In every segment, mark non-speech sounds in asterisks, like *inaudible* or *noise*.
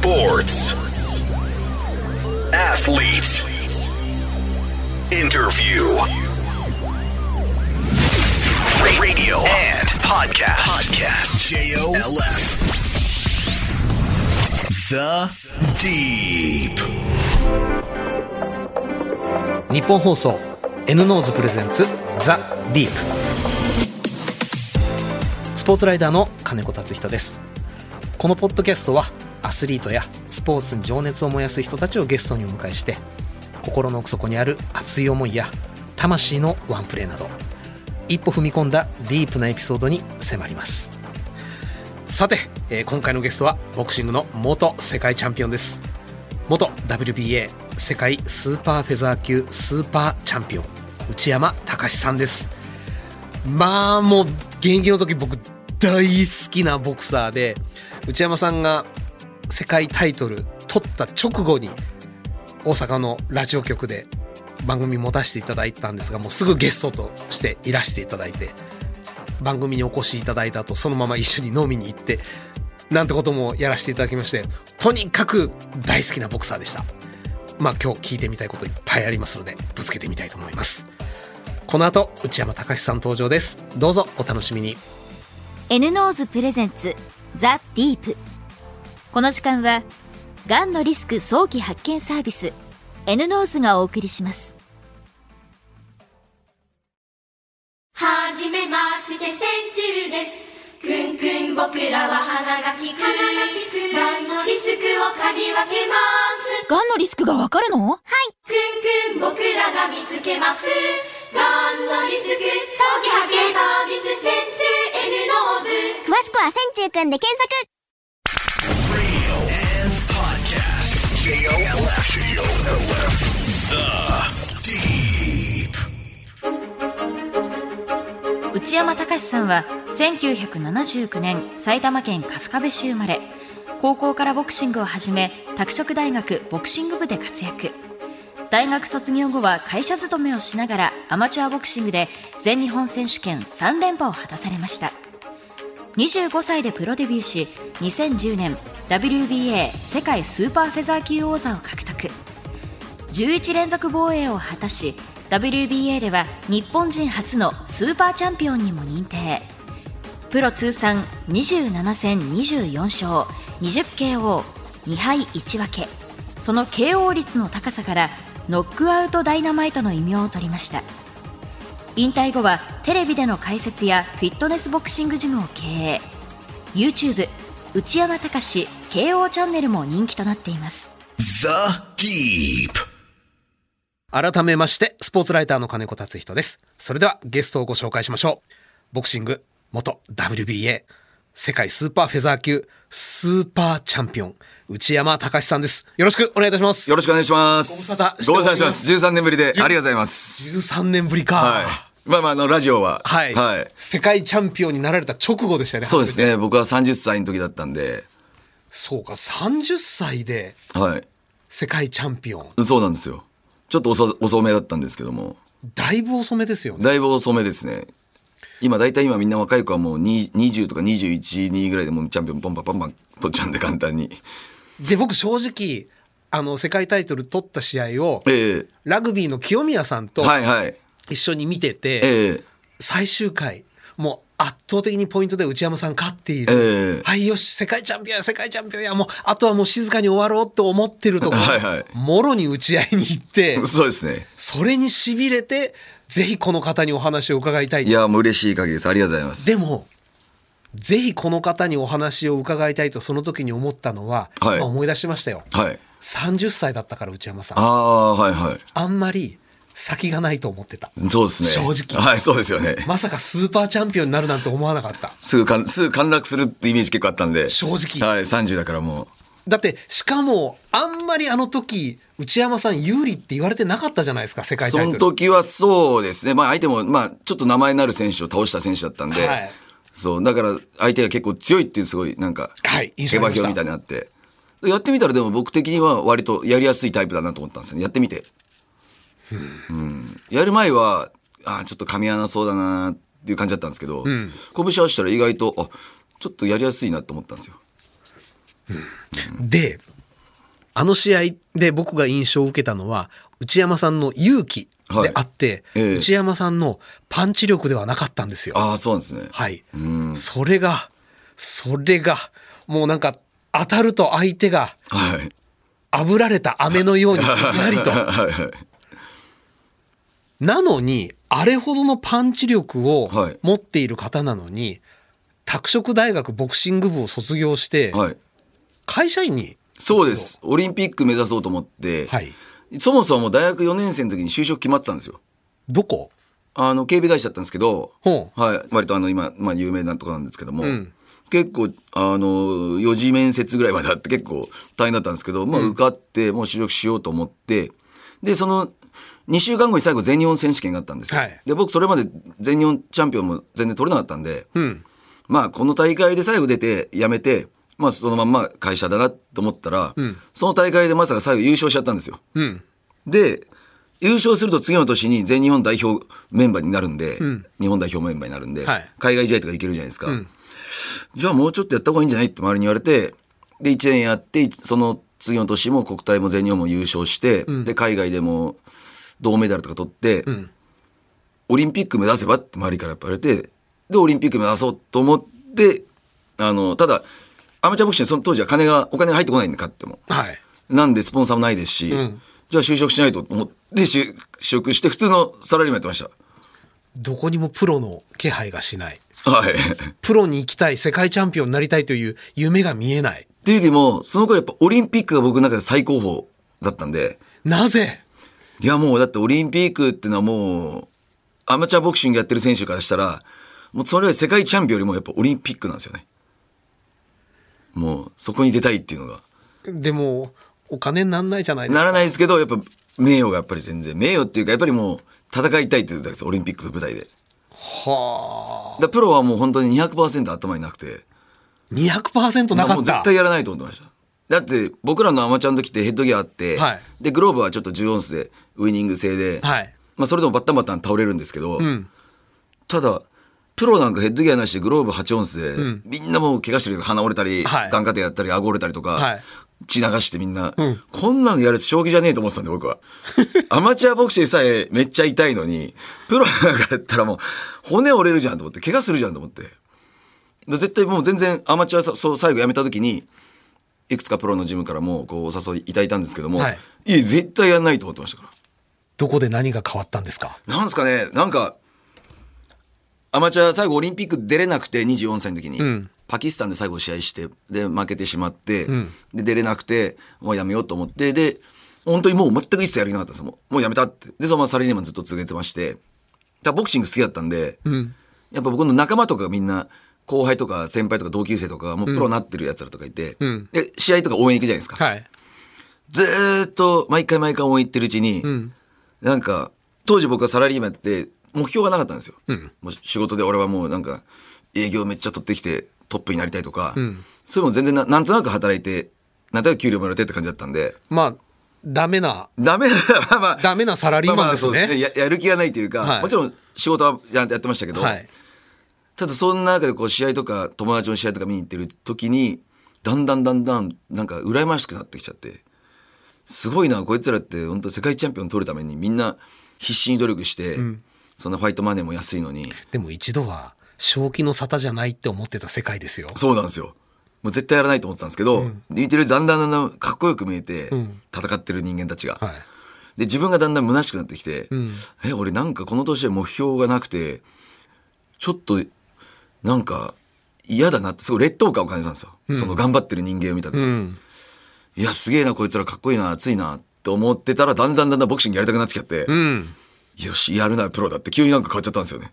Sports. Athlete. Interview. Radio and podcast. Podcast. J-O-L-F. The Deep. 日本放送 N ノーズプレゼンツザ・ディープスポーツライターの金子達仁ですこのポッドキャストはアスリートやスポーツに情熱を燃やす人たちをゲストにお迎えして心の奥底にある熱い思いや魂のワンプレーなど一歩踏み込んだディープなエピソードに迫ります。さて、えー今回のゲストはボクシングの元世界チャンピオンです。元 WBA 世界スーパーフェザー級スーパーチャンピオン内山隆さんです。まあもう現役の時僕大好きなボクサーで内山さんが世界タイトル取った直後に大阪のラジオ局で番組持たせていただいたんですがもうすぐゲストとしていらしていただいて番組にお越しいただいた後そのまま一緒に飲みに行ってなんてこともやらせていただきましてとにかく大好きなボクサーでした。まあ今日聞いてみたいこといっぱいありますのでぶつけてみたいと思います。この後内山高志さん登場です。どうぞお楽しみに。 N-NOSE presents The Deep。この時間はがんのリスク早期発見サービス N ノーズがお送りします。はじめまして線虫です。くんくん僕らは鼻が利く。がんのリスクを嗅ぎ分けます。がんのリスクがわかるの？はい。くんくん僕らが見つけます。がんのリスク早期発見サービス千中 N ノーズ。詳しくは線虫くんで検索内山高志さんは1979年埼玉県春日部市生まれ高校からボクシングを始め拓殖大学ボクシング部で活躍。大学卒業後は会社勤めをしながらアマチュアボクシングで全日本選手権3連覇を果たされました。25歳でプロデビューし2010年 WBA 世界スーパーフェザー級王座を獲得。11連続防衛を果たし WBA では日本人初のスーパーチャンピオンにも認定。プロ通算27戦24勝 20KO2 敗1分け。その KO 率の高さからノックアウトダイナマイトの異名を取りました。引退後はテレビでの解説やフィットネスボクシングジムを経営。YouTube 内山隆 KO チャンネルも人気となっています。The Deep. 改めましてスポーツライターの金子達人ですそれではゲストをご紹介しましょうボクシング元 WBA 世界スーパーフェザー級スーパーチャンピオン内山隆さんですよろしくお願いいたしますよろしくお願いします。ご無沙汰してごおります無沙汰します。13年ぶりでありがとうございます。13年ぶりかはい。まあまあ、あの、ラジオは。はい、はい。世界チャンピオンになられた直後でしたねそうですね。僕は30歳の時だったんで。そうか30歳ではい。世界チャンピオンそうなんですよ。ちょっと遅遅めだったんですけども。だいぶ遅めですよねだいぶ遅めですね。今、大体今みんな若い子はもうに20とか21、2ぐらいでもうチャンピオンポンパンパンパン取っちゃうんで簡単に。で僕正直あの世界タイトル取った試合をええラグビーの清宮さんとはいはい。一緒に見てて、ええ最終回圧倒的にポイントで内山さん勝っている、ええはいよし世界チャンピオンや世界チャンピオンやもうあとはもう静かに終わろうと思ってるところ、はいはいもろに打ち合いに行ってそうですね。それにしびれてぜひこの方にお話を伺いたいいや、もう嬉しい限りです。ありがとうございます。でもぜひこの方にお話を伺いたいとその時に思ったのは、はいまあ思い出しましたよはい。30歳だったから内山さんああ、はいはい。あんまり先がないと思ってたそうですね。正直はい、そうですよね。まさかスーパーチャンピオンになるなんて思わなかったすぐかん、すぐ陥落するってイメージ結構あったんで。正直はい、30だからもだってしかもあんまりあの時内山さん有利って言われてなかったじゃないですか世う。その界タイトル時はそうですね。まあ相手も、まあちょっと名前のある選手を倒した選手だったんで。はいそう。だから相手が結構強いっていうすごいなんか、はい印下馬評みたいになって。やってみたらでも僕的には割とやりやすいタイプだなと思ったんですよね。やってみて。うん。やる前は、あーちょっと噛み合わなそうだなっていう感じだったんですけど、拳合わせたら意外と、あ、ちょっとやりやすいなと思ったんですよ。で、あの試合で僕が印象を受けたのは、内山さんの勇気であって、はいええ内山さんのパンチ力ではなかったんですよ。ああ、そうなんですね。はい。うん。それが、それが、もうなんか、当たると相手がはい。炙られた飴のようにふんやりと。*laughs* なのに、あれほどのパンチ力をはい持っている方なのに、拓殖大学ボクシング部を卒業して、はい。会社員に、そうです。オリンピック目指そうと思って、はい。そもそも大学4年生の時に就職決まってたんですよ。どこ？あの、警備会社だったんですけど、はい。割とあの、今、まあ、有名なとこなんですけども、ん結構、あの、4次面接ぐらいまであって結構大変だったんですけど、まあ、受かって、もう就職しようと思って、で、その、2週間後に最後全日本選手権があったんですよ。はいで、僕それまで全日本チャンピオンも全然取れなかったんで、うん。まあこの大会で最後出て辞めて、まあそのまんま会社だなと思ったら、んその大会でまさか最後優勝しちゃったんですよ。うん。で、優勝すると次の年に全日本代表メンバーになるんで、ん日本代表メンバーになるんで、はい海外試合とか行けるじゃないですか。んじゃあもうちょっとやった方がいいんじゃないって周りに言われて、で、1年やって、その次の年も国体も全日本も優勝して、で、海外でも銅メダルとか取って、んオリンピック目指せばって周りからやっぱ言われて、で、オリンピック目指そうと思って、あの、ただ、アマチュアボクシングその当時は金が、お金が入ってこないんで買っても。はい。なんでスポンサーもないですし、んじゃあ就職しないとと思って就職して普通のサラリーマンやってましどこにもプロの気配がしない。た。はい。プロに行きたい、世界チャンピオンになりたいという夢が見えない。っていうよりも、その頃やっぱオリンピックが僕の中で最高峰だったんで、なぜ？いやもうだってオリンピックっていうのはもう、アマチュアボクシングやってる選手からしたら、もうそれは世界チャンピオンよりもやっぱオリンピックなんですよね。もうそこに出たいっていうのが。でも、お金になんないじゃないですか。ならないですけど、やっぱ名誉がやっぱり全然、名誉っていうかやっぱりもう戦いたいって言ってたんですオリンピックの舞台で。はあ。だプロはもう本当に200%頭になくて、200%なかったもう絶。対やらないと思ってました。だって僕らのアマチュアの時ってヘッドギアあって、はいでグローブはちょっと10オンスでウイニング制で、はい。まあそれでもバッタンバッタン倒れるんですけど、うん。ただプロなんかヘッドギアなしでグローブ8オンスで、みんなもう怪我してる鼻折れたり、はい。眼下手やったり顎折れたりとか、はい。血流してみんな、うん。こんなのやる将棋じゃねえと思ってたんで僕は。*laughs* アマチュアボクシングさえめっちゃ痛いのにプロなんかやったらもう骨折れるじゃんと思って怪我するじゃんと思って。で絶対もう全然アマチュアさそう最後やめた時にいくつかプロのジムからもこうお誘いいただいたんですけども、はい。い、い絶対やんないと思ってましたからどこで何が変わったんですか？なんですかね。なんかアマチュア最後オリンピック出れなくて24歳の時に、ん。パキスタンで最後試合してで負けてしまって、ん。で出れなくてもうやめようと思ってで本当にもう全く一切やる気なかったんですよ。もうもうやめたって。でそのままサラリーマンずっと続けてまして。だボクシング好きだったんで、ん。やっぱ僕の仲間とかがみんな後輩とか先輩とか同級生とかもうプロになってるやつらとかいて、ん。で試合とか応援行くじゃないですか、はい。ずーっと毎回毎回応援行ってるうちに、んなんか当時僕はサラリーマンやってて目標がなかったんですよ、ん。もう仕事で俺はもうなんか営業めっちゃ取ってきてトップになりたいとか、ん。そういうの全然ななんとなく働いてなんとなく給料もらってって感じだったんで。まあ、ダメな、ダメな *laughs* まあまあ *laughs* ダメなサラリーマンですねまあまあそうややる気がないというか、はい。もちろん仕事はややってましたけど、はい。ただそんな中でこう試合とか友達の試合とか見に行ってる時にだんだんだんだんなんか羨ましくなってきちゃってすごいなこいつらって本当世界チャンピオン取るためにみんな必死に努力して、そんなファイトマネーも安いのに。でも一度は、正気の沙汰じゃないって思ってた世界ですよ。そうなんですよ。もう絶対やらないと思ってたんですけど、見てるだん。だんだんだんかっこよく見えて、ん。戦ってる人間たちが。はい。で自分がだんだん虚しくなってきて、ん。え俺なんかこの年で目標がなくてちょっとなんか嫌だなってすごい劣等感を感じたんですよ、その頑張ってる人間を見た時、うん。いやすげえなこいつらかっこいいな熱いなって思ってたらだんだんだんだんボクシングやりたくなってきちゃって、うん。よしやるならプロだって急になんか変わっちゃったんですよね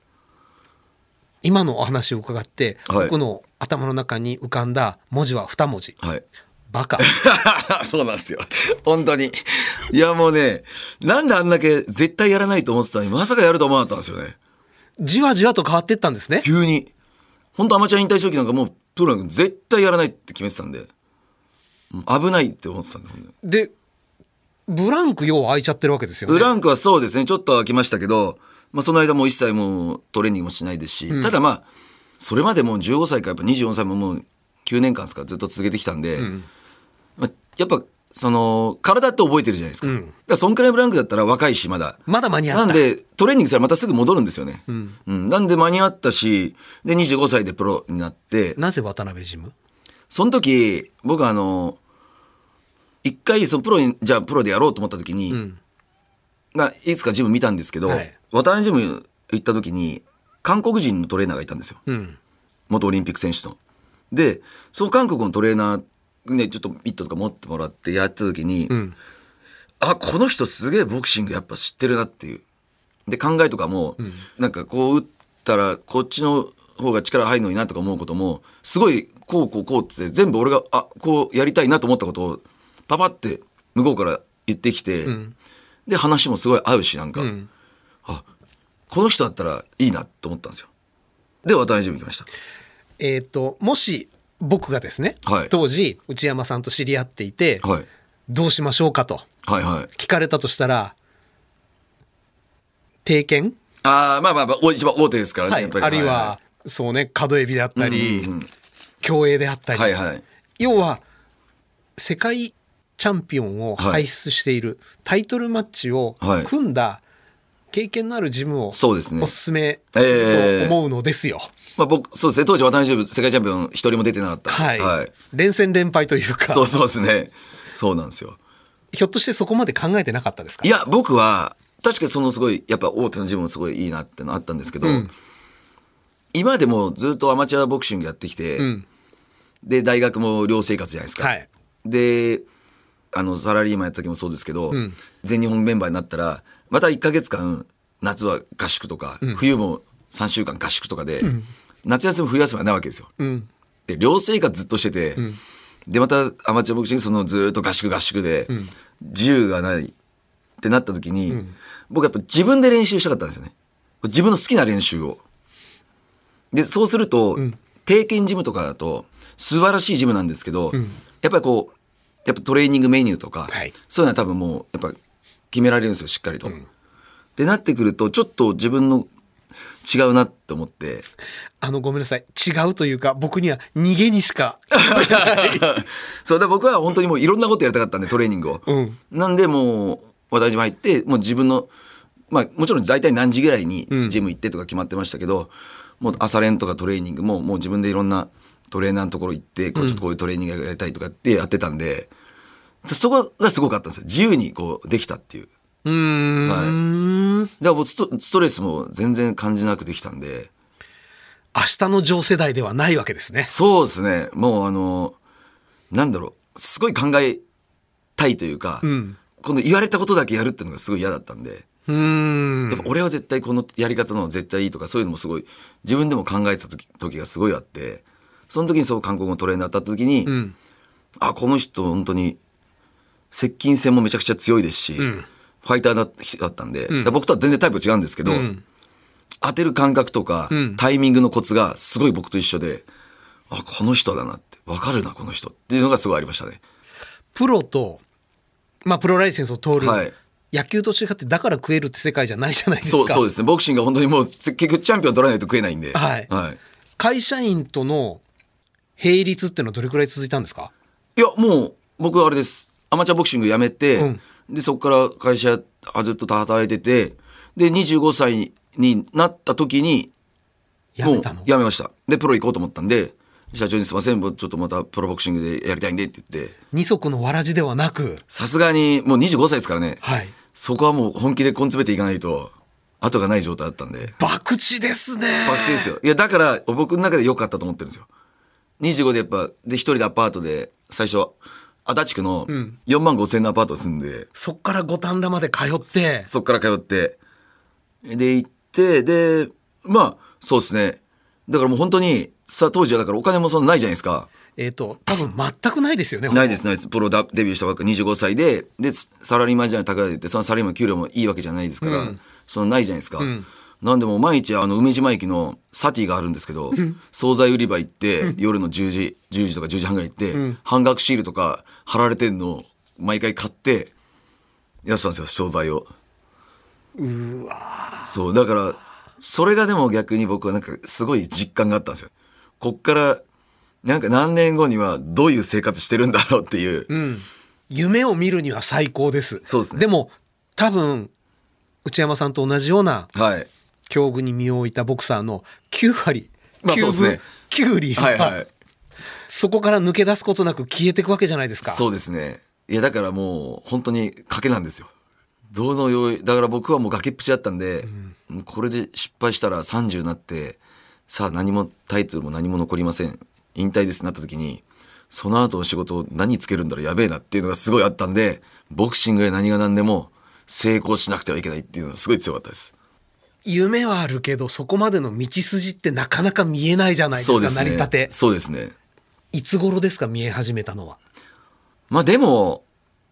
今のお話を伺って、はい僕の頭の中に浮かんだ文字は二文字。はいバカ。*laughs* そうなんですよ。本当に。いやもうね、なんであんだけ絶対やらないと思ってたのに、まさかやると思わなかったんですよね。じわじわと変わってったんですね。急に。本当アマチュア引退した時なんかもう、プロなんか絶対やらないって決めてたんで、危ないって思ってたんで、本当にで、ブランクよう空いちゃってるわけですよね。ブランクはそうですね、ちょっと空きましたけど、まあその間もう一切もうトレーニングもしないですし、ただまあ、それまでもう15歳からやっぱ24歳ももう9年間ですかずっと続けてきたんで、まあ、やっぱその体って覚えてるじゃないですか,、だからそんくらいブランクだったら若いしまだ。まだ間に合った。なんでトレーニングしたらまたすぐ戻るんですよね、うん。なんで間に合ったしで25歳でプロになって。なぜ渡辺ジム？その時僕あの一回そのプロにじゃあプロでやろうと思った時に、まあ、いつかジム見たんですけど、はい。渡辺ジム行った時に韓国人のトレーナーがいたんですよ、うん。元オリンピック選手の。でその韓国のトレーナーねちょっとミットとか持ってもらってやった時に、ん。あこの人すげえボクシングやっぱ知ってるなっていう。で考えとかも、なんかこう打ったらこっちの方が力入るのになとか思うこともすごいこうこうこうって全部俺があこうやりたいなと思ったことをパパって向こうから言ってきて、で話もすごい合うしなんか、あこの人だったらいいなと思ったんですよ。で渡辺ジム行きました。えっ、ともし僕がですね、はい。当時内山さんと知り合っていて、はい。どうしましょうかとはいはい。聞かれたとしたら定見、ああまあまあまあお一番大手ですからね、はい。やっぱり。あるいは、そうね角エビであったり、うんうんうん競泳であったり、はいはい。要は世界チャンピオンを輩出しているタイトルマッチをはい。組んだ経験のあるジムをそうですね。おすすめすええると思うのですよ。まあ僕そうですね。当時渡辺世界チャンピオン一人も出てなかった。はい、連戦連敗というか。そうそうですね。そうなんですよ。ひょっとしてそこまで考えてなかったですか？いや僕は確かにそのすごいやっぱ大手のジムもすごいいいなってのあったんですけど、今でもずっとアマチュアボクシングやってきて、ん。で大学も寮生活じゃないですか、はい。であのサラリーマンやった時もそうですけど、ん。全日本メンバーになったらまた1か月間夏は合宿とか、冬も3週間合宿とかで、夏休み冬休みはないわけですよ。うん。で寮生活ずっとしてて、でまたアマチュアボクシングそのずっと合宿合宿で、自由がないってなった時に、僕やっぱ自分で練習したかったんですよね。自分の好きな練習をでそうすると、経験ジムとかだと素晴らしいジムなんですけど、やっぱりこうやっぱトレーニングメニューとか、はい。そういうのは多分もうやっぱ決められるんですよしっかりと。ってなってくるとちょっと自分の違うなって思って。あのごめんなさい。違うというか僕には逃げにしか。*laughs* そうだ僕は本当にもういろんなことやりたかったんでトレーニングを、うん。なんでもう私も入ってもう自分のまあもちろん大体何時ぐらいにジム行ってとか決まってましたけど、もう朝練とかトレーニングももう自分でいろんなトレーナーのところ行ってこうちょっとこういうトレーニングやりたいとかってやってたんで、そこがすごかったんですよ。自由にこうできたっていう。うーん、だからもうストレスも全然感じなくできたんで。明日の上世代ではないわけですね。そうですね。もうあのなんだろう。すごい考えたいというか、ん。この言われたことだけやるっていうのがすごい嫌だったんで、うーん。やっぱ俺は絶対このやり方の絶対いいとかそういうのもすごい自分でも考えてた時時がすごいあってその時にそう韓国のトレーナーだった時に、ん。あこの人本当に接近戦もめちゃくちゃ強いですし、ファイターだだったんで、だから僕とは全然タイプ違うんですけど、当てる感覚とか、タイミングのコツがすごい僕と一緒であこの人だなって分かるなこの人っていうのがすごいありましたね。プロと、まあ、プロライセンスを通る、はい野球と違ってだから食えるって世界じゃないじゃないですか。そうそうですね。ボクシングは本当にもう結局チャンピオン取らないと食えないんで。はい。はい。会社員との並立っていうのはどれくらい続いたんですか？いやもう僕はあれです。アマチュアボクシング辞めて、うん。でそこから会社あずっと働いててで25歳になった時にもう辞めました。でプロ行こうと思ったんで社長に「すいません僕ちょっとまたプロボクシングでやりたいんで」って言って。二足のわらじではなく。さすがにもう25歳ですからね、はいそこはもう本気で根詰めていかないと後がない状態だったんで。博打ですね。バクチですよ。いやだから僕の中で良かったと思ってるんですよ。25でやっぱで一人でアパートで最初足立区の4万5千のアパートに住んで、そっから五反田まで通って。そっから通って。で行ってでまあそうですね。だからもう本当にさ当時はだからお金もそんなないじゃないですかえっ、と多分全くないですよねないですないです。プロダデビューしたばっか25歳ででサラリーマンじゃない高いってそのサラリーマンの給料もいいわけじゃないですから、そのないじゃないですか、なんでもう毎日あの梅島駅のサティがあるんですけど、惣菜売り場行って、夜の10時10時とか10時半ぐらい行って、半額シールとか貼られてんのを毎回買ってやってたんですよ惣菜を。そうだからそれがでも逆に僕はなんかすごい実感があったんですよ。こっからなんか何年後にはどういう生活してるんだろうっていう。うん。夢を見るには最高です。そうですねでも、多分、内山さんと同じようなはい。境遇に身を置いたボクサーの9割、9まあそうですね分9厘は、はいはい。そこから抜け出すことなく消えていくわけじゃないですか。そうですね。いや、だからもう、本当に賭けなんですよ。どのようだから僕はもう崖っぷちだったんで、もうこれで失敗したら30になって、さあ何もタイトルも何も残りません。引退ですなった時に、その後の仕事何つけるんだろうやべえなっていうのがすごいあったんで、ボクシングや何が何でも成功しなくてはいけないっていうのがすごい強かったです。夢はあるけど、そこまでの道筋ってなかなか見えないじゃないですか、すね。成り立て。そうですね。いつ頃ですか、見え始めたのは？まあでも、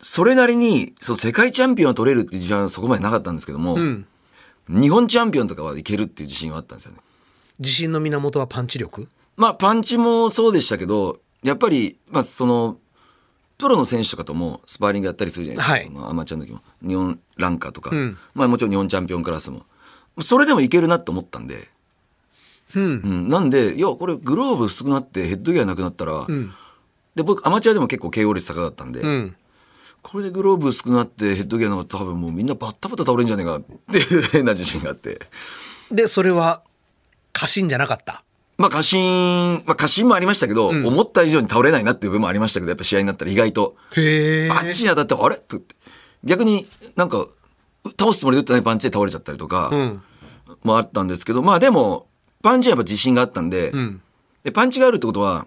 それなりに、その世界チャンピオンを取れるっていう自信はそこまでなかったんですけども、ん日本チャンピオンとかはいけるっていう自信はあったんですよね。自信の源はパンチ力？まあパンチもそうでしたけど、やっぱり、まあその、プロの選手とかともスパーリングやったりするじゃないですか。はいそのアマチュアの時も。日本ランカーとか、うんまあもちろん日本チャンピオンクラスも。それでもいけるなと思ったんで、うん。うん、なんで、いや、これグローブ薄くなってヘッドギアなくなったら、んで、僕アマチュアでも結構 KO 率高かったんで、うん。これでグローブ薄くなってヘッドギアなかったら多分もうみんなバッタバタ倒れるんじゃねえかっていう変な自信があって。で、それは、過信じゃなかった。まあ過信、まあ過信もありましたけど、思った以上に倒れないなっていう部分もありましたけど、やっぱ試合になったら意外と。へえ。あっちに当たってもあれ？って言って。逆になんか、倒すつもりで打ってないパンチで倒れちゃったりとか、うん。もあったんですけど、まあでも、パンチはやっぱ自信があったんで、んで、パンチがあるってことは、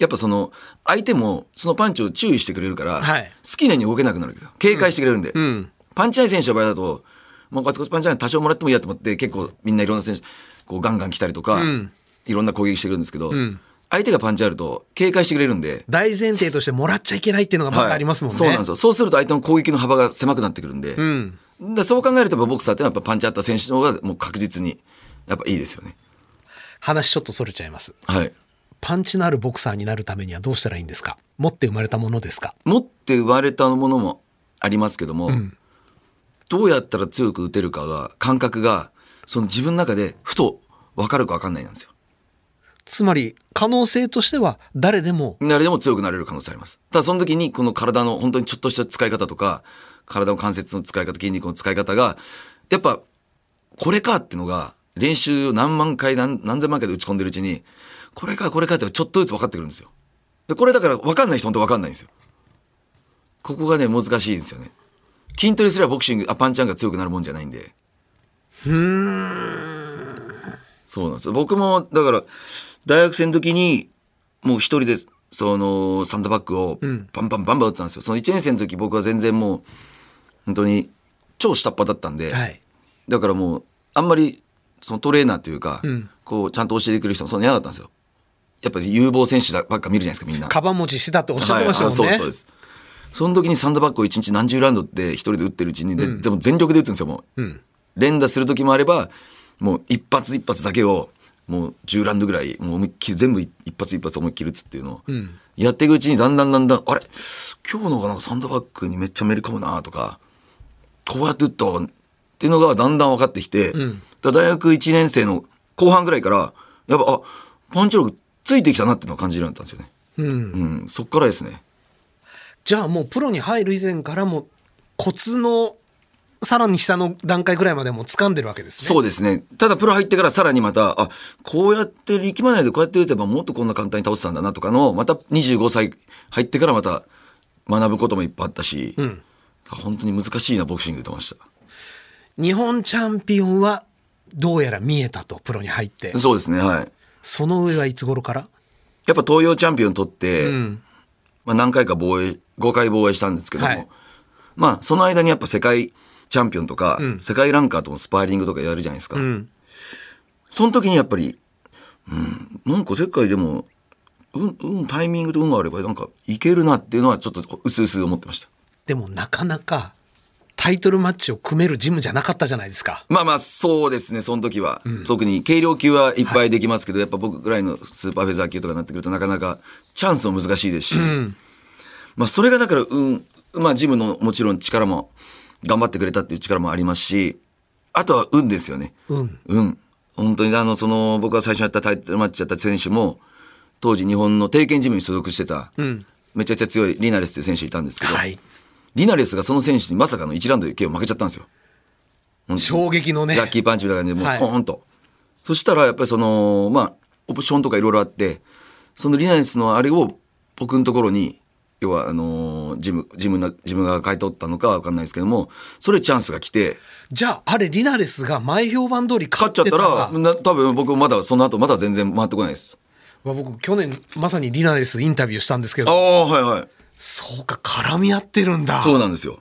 やっぱその、相手もそのパンチを注意してくれるから、はい好きなように動けなくなるけど、警戒してくれるんで、んパンチない選手の場合だと、もうガツガツパンチない多少もらってもいいやと思って、結構みんないろんな選手、こうガンガン来たりとか、んいろんな攻撃してくるんですけど、ん相手がパンチあると警戒してくれるんで、大前提としてもらっちゃいけないっていうのがまずありますもんね。そうなんですよ。そうすると相手の攻撃の幅が狭くなってくるんで、うん。でそう考えるとボクサーってやっぱパンチあった選手の方がもう確実にやっぱいいですよね。話ちょっとそれちゃいます。はい。パンチのあるボクサーになるためにはどうしたらいいんですか？持って生まれたものですか？持って生まれたものもありますけども、どうやったら強く打てるかが感覚がその自分の中でふと分かるか分かんないなんですよ。つまり、可能性としては誰でも、誰でも強くなれる可能性あります。ただその時にこの体の本当にちょっとした使い方とか体の関節の使い方筋肉の使い方がやっぱこれかってのが練習を何万回何何千万回で打ち込んでるうちにこれかこれかってちょっとずつ分かってくるんですよ。でこれだから分かんない人本当分かんないんですよ。ここがね難しいんですよね。筋トレすればボクシングあパンチャンが強くなるもんじゃないんで。そうなんですよ。僕もだから大学生の時にもう一人でそのサンドバッグをバンバンバンバン打ってたんですよ。その1年生の時僕は全然もう本当に超下っ端だったんで、はい。だからもうあんまりそのトレーナーというか、んこうちゃんと教えてくれる人もそんな嫌だったんですよ。やっぱり有望選手ばっか見るじゃないですかみんな。カバン持ちしてたっておっしゃってましたもんね。はいあそうですそうです。その時にサンドバッグを1日何十ラウンドって一人で打ってるうちに、ででも全力で打つんですよもう。ん連打する時もあればもう一発一発だけをもう10ラウンドぐらいもう思いっきり全部一発一発思いっきり打つっていうのをやっていくうちにだんだんだんだんあれ？今日の方がなんかサンドバッグにめっちゃめり込むなとかこうやって打ったっていうのがだんだん分かってきて、だから大学1年生の後半ぐらいからやっぱあパンチ力ついてきたなっていうのを感じるようになったんですよね。うん。うん、そっからですね。じゃあもうプロに入る以前からもコツのさらに下の段階ぐらいまでもう掴んでるわけですね。そうですね。ただプロ入ってからさらにまた、あ、こうやって力まないでこうやって打てばもっとこんな簡単に倒せたんだなとかの、また25歳入ってからまた学ぶこともいっぱいあったし、ん本当に難しいなボクシングと思いまし日本チャンピオンはどうやら見えたと、プロに入ってた。。そうですね、はい。その上はいつ頃から？やっぱ東洋チャンピオン取って、うん。まあ何回か防衛、5回防衛したんですけども、はいまあその間にやっぱ世界チャンピオンとか、ん世界ランカーともスパーリングとかやるじゃないですか。うん。その時にやっぱり、うん、なんか世界でも、うん、うん、タイミングと運があれば、なんかいけるなっていうのはちょっと薄々思ってました。でもなかなかタイトルマッチを組めるジムじゃなかったじゃないですか。まあまあ、そうですね、その時は。特に軽量級はいっぱいできますけど、やっぱ僕ぐらいのスーパーフェザー級とかになってくるとなかなかチャンスも難しいですし、まあそれがだから、うん、まあジムのもちろん力も頑張ってくれたっていう力もありますし、あとは運ですよね。運。うん。本当にあの、その、僕が最初にやったタイトルマッチやった選手も、当時日本の定見ジムに所属してた、んめちゃくちゃ強いリナレスっていう選手いたんですけど、はい。リナレスがその選手にまさかの1ラウンドで KO 負けちゃったんですよ。衝撃のね。ラッキーパンチみたいな感じで、もうはいスポーンと。そしたら、やっぱりその、まあ、オプションとかいろいろあって、そのリナレスのあれを僕のところに、要は、あのージム、ジムな、ジムが買い取ったのかわかんないですけども、それチャンスが来て、じゃあ、あれ、リナレスが前評判通り勝っちゃったら、な多分僕まだ、その後まだ全然回ってこないです。わ僕、去年、まさにリナレスインタビューしたんですけああ、ど、はいはい。そうか、絡み合ってるんだ。そうなんですよ。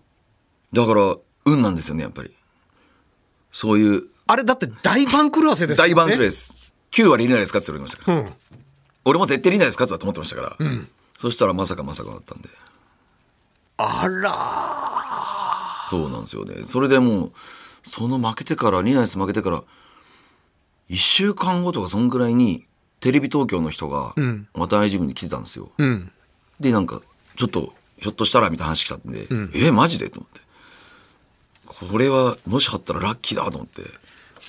だから、運なんですよね、やっぱり。そういう、あれ、だって大番狂わせですもんね。大番狂いです。9割リナレス勝つって言われましたから。うん。俺も絶対リナレス勝つわと思ってましたから。そしたらまさかまさかだったんで。あらそうなんですよね。それでもう、その負けてから、リナレス負けてから、1週間後とかそんぐらいに、テレビ東京の人が、渡辺ジムに来てたんですよ。うん。で、なんか、ちょっと、ひょっとしたらみたいな話来たんで、え、マジで？と思って。これは、もしあったらラッキーだと思って。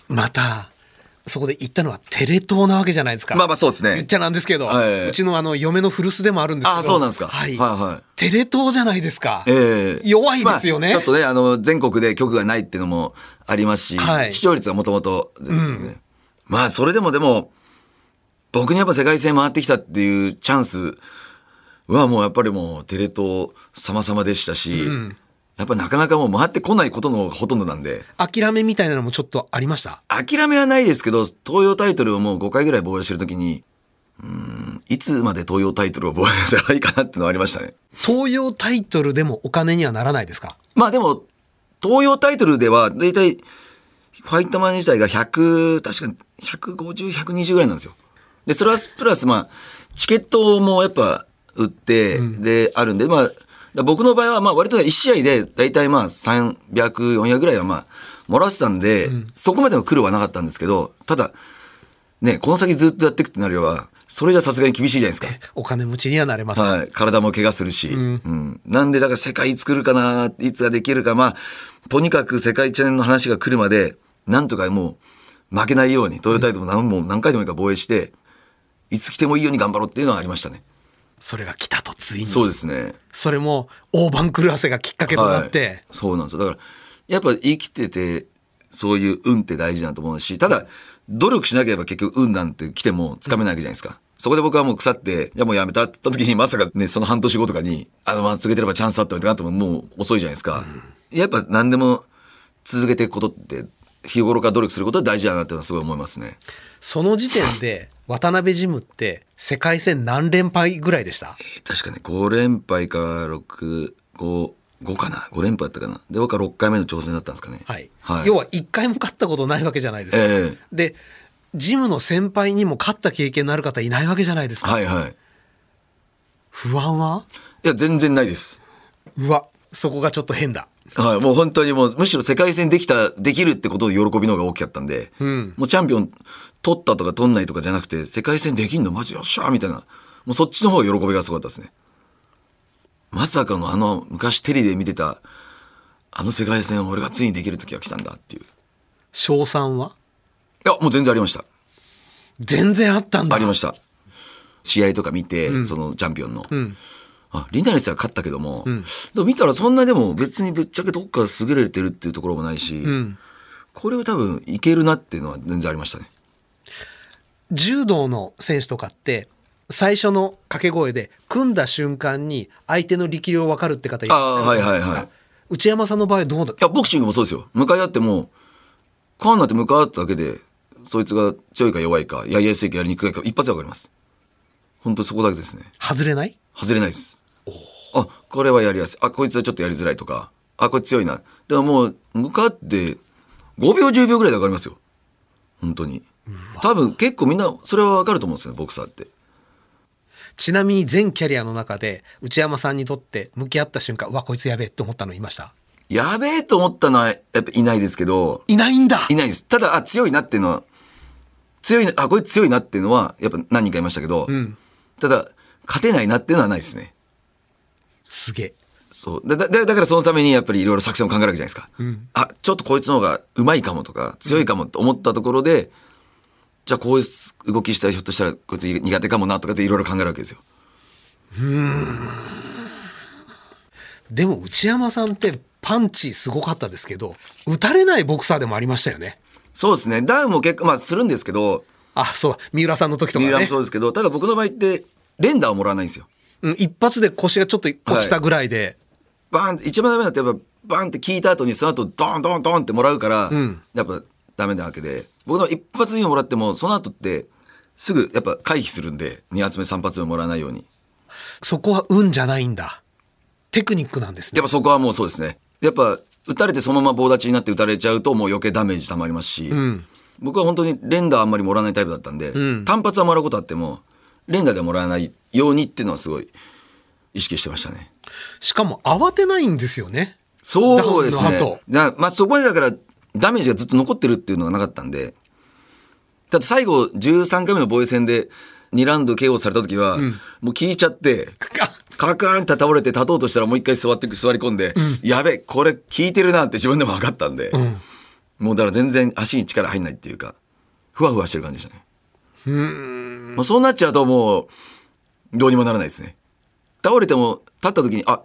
また、そこで言ったのはテレ東なわけじゃないですか。まあまあそうですね言っちゃなんですけど、はいうちのあの、嫁の古巣でもあるんですけど。あそうなんですかはい。はいはいテレ東じゃないですか。ええ弱いですよね。まあちょっとね、あの、全国で局がないっていうのもありますし、はい視聴率がもともとですよね。まあ、それでもでも、僕にやっぱ世界戦回ってきたっていうチャンスはもうやっぱりもうテレ東様々でしたし、やっぱなかなかもう回ってこないことのほとんどなんで、諦めみたいなのもちょっとありました？諦めはないですけど、東洋タイトルをもう5回ぐらい防衛してるときに、うーん、いつまで東洋タイトルを防衛したらいいかなっていうのはありましたね。東洋タイトルでもお金にはならないですか？まあでも、東洋タイトルでは、だいたい、ファイトマン自体が100、確かに150、120ぐらいなんですよ。で、それはプラス、まあ、チケットもやっぱ売って、で、あるんで、まあ、僕の場合は、まあ、割と1試合で、だいたいまあ、300、400ぐらいはまあ、漏らしてたんで、そこまでの苦労はなかったんですけど、ただ、ね、この先ずっとやっていくってなるよは、それじゃさすがに厳しいじゃないですか。お金持ちにはなれます。はい、体も怪我するし、うんなんでだから世界作るかないつができるかまあとにかく世界チャンネルの話が来るまでなんとかもう負けないようにトヨタイトも何も何回でもいいから防衛していつ来てもいいように頑張ろうっていうのはありましたね。それが来たとついに。そうですね。それも大番狂わせがきっかけとなって、はい、そうなんですよ。だからやっぱ生きててそういう運って大事だと思うしただ努力しなければ結局運なんて来てもつかめないわけじゃないですか、そこで僕はもう腐っていやもうやめたって言った時にまさかねその半年後とかにあのまま続けてればチャンスあったみたいなってももう遅いじゃないですか、やっぱ何でも続けていくことって日頃から努力することは大事だなっていうのはすごい思いますね。その時点で渡辺ジムって世界戦何連敗ぐらいでした？確かね5連敗か65 5かな？5連敗だったかな？で僕は6回目の挑戦だったんですかね。はい。はい、要は1回も勝ったことないわけじゃないですか。ええ。で、ジムの先輩にも勝った経験のある方いないわけじゃないですか。はいはい。不安は？いや、全然ないです。うわ、そこがちょっと変だ。はい、もう本当にもう、むしろ世界戦できた、できるってことの喜びの方が大きかったんで、んもうチャンピオン取ったとか取んないとかじゃなくて、世界戦できんのマジよっしゃーみたいな、もうそっちの方が喜びがすごかったですね。まさかのあの、昔テレビで見てた、あの世界戦を俺がついにできる時が来たんだっていう。い賞賛は？や、もう全然ありました。全然あったんだ。ありました。試合とか見て、そのチャンピオンの。あ、リナレスは勝ったけども、でも見たらそんなでも別にぶっちゃけどっか優れてるっていうところもないし、んこれは多分いけるなっていうのは全然ありましたね。柔道の選手とかって、最初の掛け声で組んだ瞬間に相手の力量分かるって方いらっしゃるじゃないですかあーはいはいはい内山さんの場合どうだいや、ボクシングもそうですよ。向かい合っても、カーンなんて向かい合っただけで、そいつが強いか弱いか、やりやすいかやりにくいか、一発でわかります。本当にそこだけですね。外れない？外れないです。あ、これはやりやすい。あ、こいつはちょっとやりづらいとか、あ、これ強いな。でももう、向かって、5秒10秒ぐらいでわかりますよ。本当に。多分結構みんな、それはわかると思うんですよね、ボクサーって。ちなみに全キャリアの中で内山さんにとって向き合った瞬間うわこいつやべえって思ったのいました？やべえと思ったのは、やっぱいないですけど、いないんだいないです。ただ、あ、強いなっていうのは、強いな、あ、これ強いなっていうのは、やっぱ何人かいましたけど、んただ、勝てないなっていうのはないですね。すげえそう。だ、だ、だからそのためにやっぱりいろいろ作戦を考えるわけじゃないですか。あ、ちょっとこいつの方が上手いかもとか、強いかもと思ったところで、じゃあこういう動きしたらひょっとしたらこいつ苦手かもなとかっていろいろ考えるわけですよ。でも内山さんってパンチすごかったですけど打たれないボクサーでもありましたよねそうですね。ダウンも結構まあするんですけど、あそう三浦さんの時とか三浦もねそうですけど、ただ僕の場合って連打をもらわないんですよ。うん一発で腰がちょっと落ちたぐらいで、バーンって一番ダメだってやっぱバーンって聞いた後にその後ドンドンドンってもらうから、やっぱダメなわけで。僕の一発にもらってもその後ってすぐやっぱ回避するんで2発目3発目もらわないように。そこは運じゃないんだ。テクニックなんですね。やっぱそこはもうそうですね。やっぱ打たれてそのまま棒立ちになって打たれちゃうともう余計ダメージ溜まりますし、僕は本当に連打あんまりもらわないタイプだったんで、単発はもらうことあっても連打でもらわないようにっていうのはすごい意識してましたね。しかも慌てないんですよね。そうですね。まあそこにだからダメージがずっと残ってるっていうのがなかったんで、だって最後13回目の防衛戦で2ラウンド KO された時は、もう聞いちゃって、カ *laughs* カーンって倒れて立とうとしたらもう一回座って座り込んで、やべえ、これ効いてるなって自分でも分かったんで、もうだから全然足に力入んないっていうか、ふわふわしてる感じでしたね。もうそうなっちゃうともう、どうにもならないですね。倒れても立った時に、あ、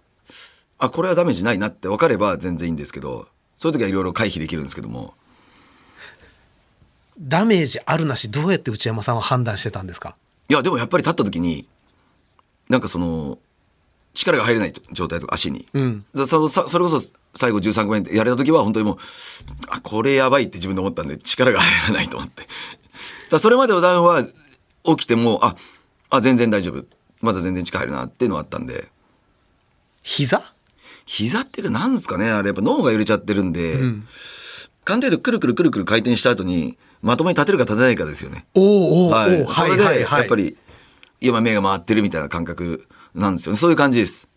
あ、これはダメージないなって分かれば全然いいんですけど、そういう時はいろいろ回避できるんですけども、ダメージあるなしどうやって内山さんは判断してたんですか？いや、でもやっぱり立った時に、なんかその、力が入れない状態とか足に。だそそそれこそ最後13個目でやれた時は本当にもう、あ、これやばいって自分で思ったんで力が入らないと思って。だそれまでのダウンは起きても、あ、あ、全然大丈夫。まだ全然力入るなっていうのはあったんで。膝？膝っていうかなんですかねあれやっぱ脳が揺れちゃってるんで、鑑定でくるくるくるくる回転した後にまともに立てるか立てないかですよね。おーおはい。ーそれで、はいはいやっぱり、今目が回ってるみたいな感覚なんですよね。そういう感じです。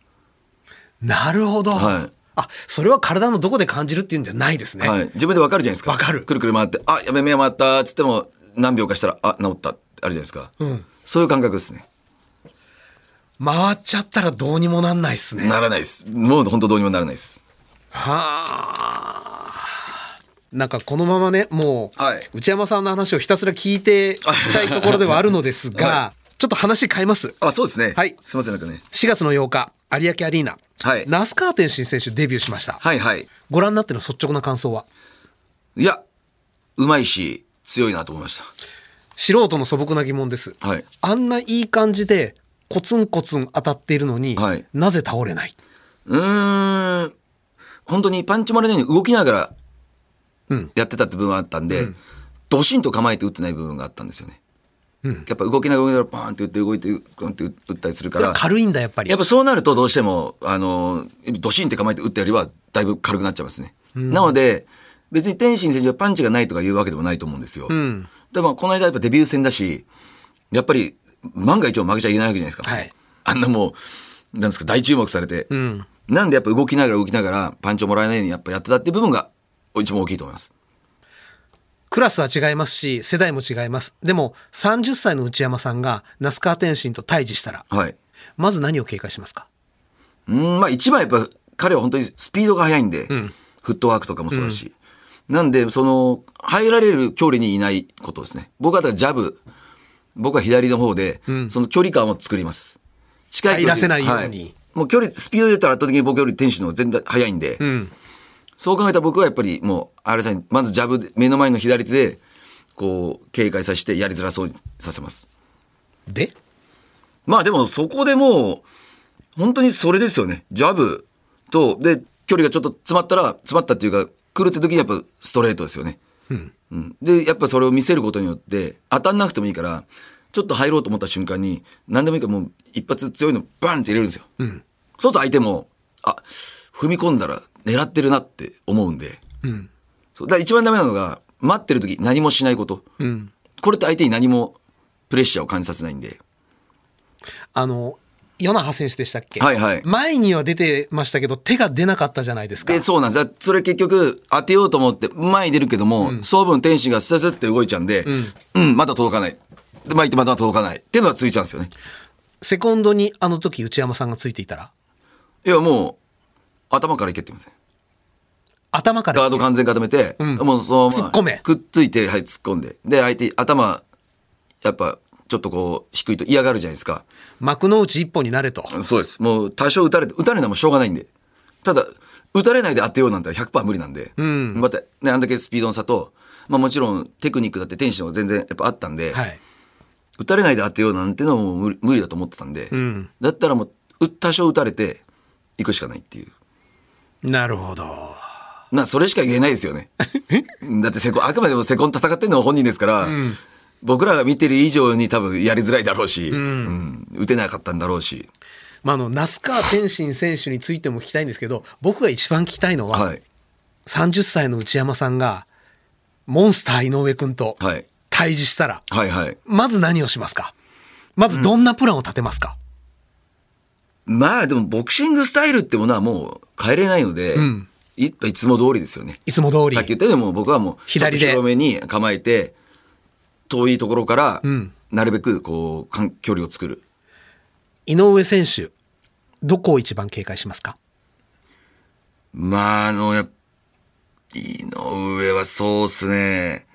なるほど、はいあそれは体のどこで感じるっていうんじゃないですね、はい。自分でわかるじゃないですか。わかるくるくる回って、あ、やべ、目が回ったっつっても、何秒かしたら、あ、治ったってあるじゃないですか。そういう感覚ですね。回っちゃったらどうにもなんないっすねならないです。もう本当どうにもならないです。はあなんかこのままねもう、はい内山さんの話をひたすら聞いていきたいところではあるのですが、はちょっと話変えますあ、そうですね。はいすいません、なんかね。4月の8日有明アリーナ、はい那須川天心選手デビューしました、はいはい。ご覧になっての率直な感想は？いや、うまいし、強いなと思いまし素人の素朴な疑問です、た。はい。あんないい感じでコツンコツン当たっているのに、はいなぜ倒れない？うーん。本当にパンチもらえないように動きながらうんやってたって部分はあったんで、ドシンと構えて打ってない部分があったんですよね。やっぱ動きながらパーンって打って動いてパーンって打ったりするから。軽いんだやっぱりやっぱそうなるとどうしても、あの、ドシンって構えて打ったよりはだいぶ軽くなっちゃいますね。なので、別に天心選手がパンチがないとかいうわけでもないと思うんですよ。んでもこの間やっぱデビュー戦だし、やっぱり万が一も負けちゃいけないわけじゃないですか。はいあんなもう、なんですか、大注目されて。んなんでやっぱ動きながら動きながらパンチをもらえないようにやっぱやってたっていう部分が一番大きいと思います。クラスは違いますし世代も違いますでも30歳の内山さんが那須川天心と対峙したらはい。まず何を警戒しますか？うん、まあ一番やっぱ彼は本当にスピードが速いんで、フットワークとかもそうだし。なんで、その、入られる距離にいないことですね。僕はジャブ、僕は左の方で、その距離感を作ります。近い距離。入らせないように。はい。もう距離、スピードで言ったら圧倒的に僕より天使の全然速いんで、そう考えたら僕はやっぱりもう、あれさんに、まずジャブで、目の前の左手で、こう、警戒させてやりづらそうにさせます。で？まあでもそこでもう、本当にそれですよね。ジャブと、で、距離がちょっと詰まったら、詰まったっていうか、来るって時にやっぱストレートですよね。うんで、やっぱそれを見せることによって、当たんなくてもいいから、ちょっと入ろうと思った瞬間に、何でもいいからもう一発強いのバンって入れるんですよ。そうすると相手も、あ、踏み込んだら狙ってるなって思うんで。そうだから一番ダメなのが、待ってる時何もしないこと。これって相手に何もプレッシャーを感じさせないんで。あの与那覇選手でしたっけ、はいはい前には出てましたけど手が出なかったじゃないですかで、そうなんです。それ結局当てようと思って前に出るけども、総分天使がスタスって動いちゃうんで、うん、まだ届かない。で、前行ってまだ届かない。っていうのがついちゃうんですよね。セコンドにあの時内山さんがついていたら？いや、もう、頭からいけって言うん。頭から？ガード完全固めて、んもうそのまま突っ込めくっついて、はい、突っ込んで。で、相手、頭やっぱちょっとこう低いと嫌がるじゃないですか。幕の内一本になれと。そうです。もう多少打たれて、打たれなもしょうがないんで。ただ、打たれないで当てようなんて100%無理なんで。んまた、ね、あんだけスピードの差と、まあもちろんテクニックだって天使の方が全然やっぱあったんで、はい。打たれないで当てようなんてのはもう無理だと思ってたんで、んだったらもう、う多少打たれて、行くしかないっていう。なるほど。まあ、それしか言えないですよね。*laughs* だってセコン、あくまでもセコン戦ってるのは本人ですから、僕らが見てる以上に多分やりづらいだろうし、うん打てなかったんだろうし。まあ、あの、那須川天心選手についても聞きたいんですけど、僕が一番聞きたいのは、はい。30歳の内山さんが、モンスター井上君とはい。対峙したら、はいはい。まず何をしますか？まずどんなプランを立てますか、まあでもボクシングスタイルってものはもう変えれないので、んいいつも通りですよね。いつも通りさっき言ったようにもう僕はもう左で広めに構えて遠いところからんなるべくこう間距離を作る。井上選手、どこを一番警戒しますか？まああのやっ井上はそうっすね。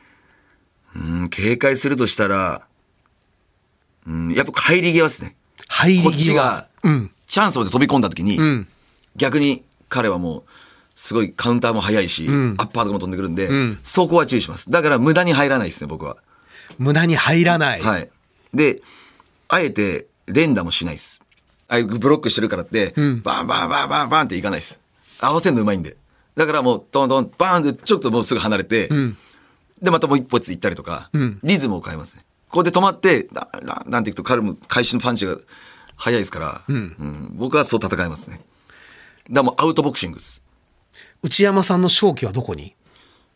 うん警戒するとしたら、うんやっぱ入り際ですね。入りこっち際が。うん。チャンスまで飛び込んだ時に、ん逆に彼はもうすごいカウンターも速いし、んアッパーとかも飛んでくるんで、んそこは注意しますだから無駄に入らないですね僕は無駄に入らない。はい。であえて連打もしないです。ああいうブロックしてるからって、バンバンバンバンバンっていかないです。合わせるのうまいんで。だからもうトントンバーンってちょっともうすぐ離れて、でまたもう一歩ずつ行ったりとか、リズムを変えますね。ここで止まってなななんていくと彼も開始のパンチが速いですから、うん。僕はそう戦いますね。だもうアウトボクシングです。内山さんの勝機はどこに？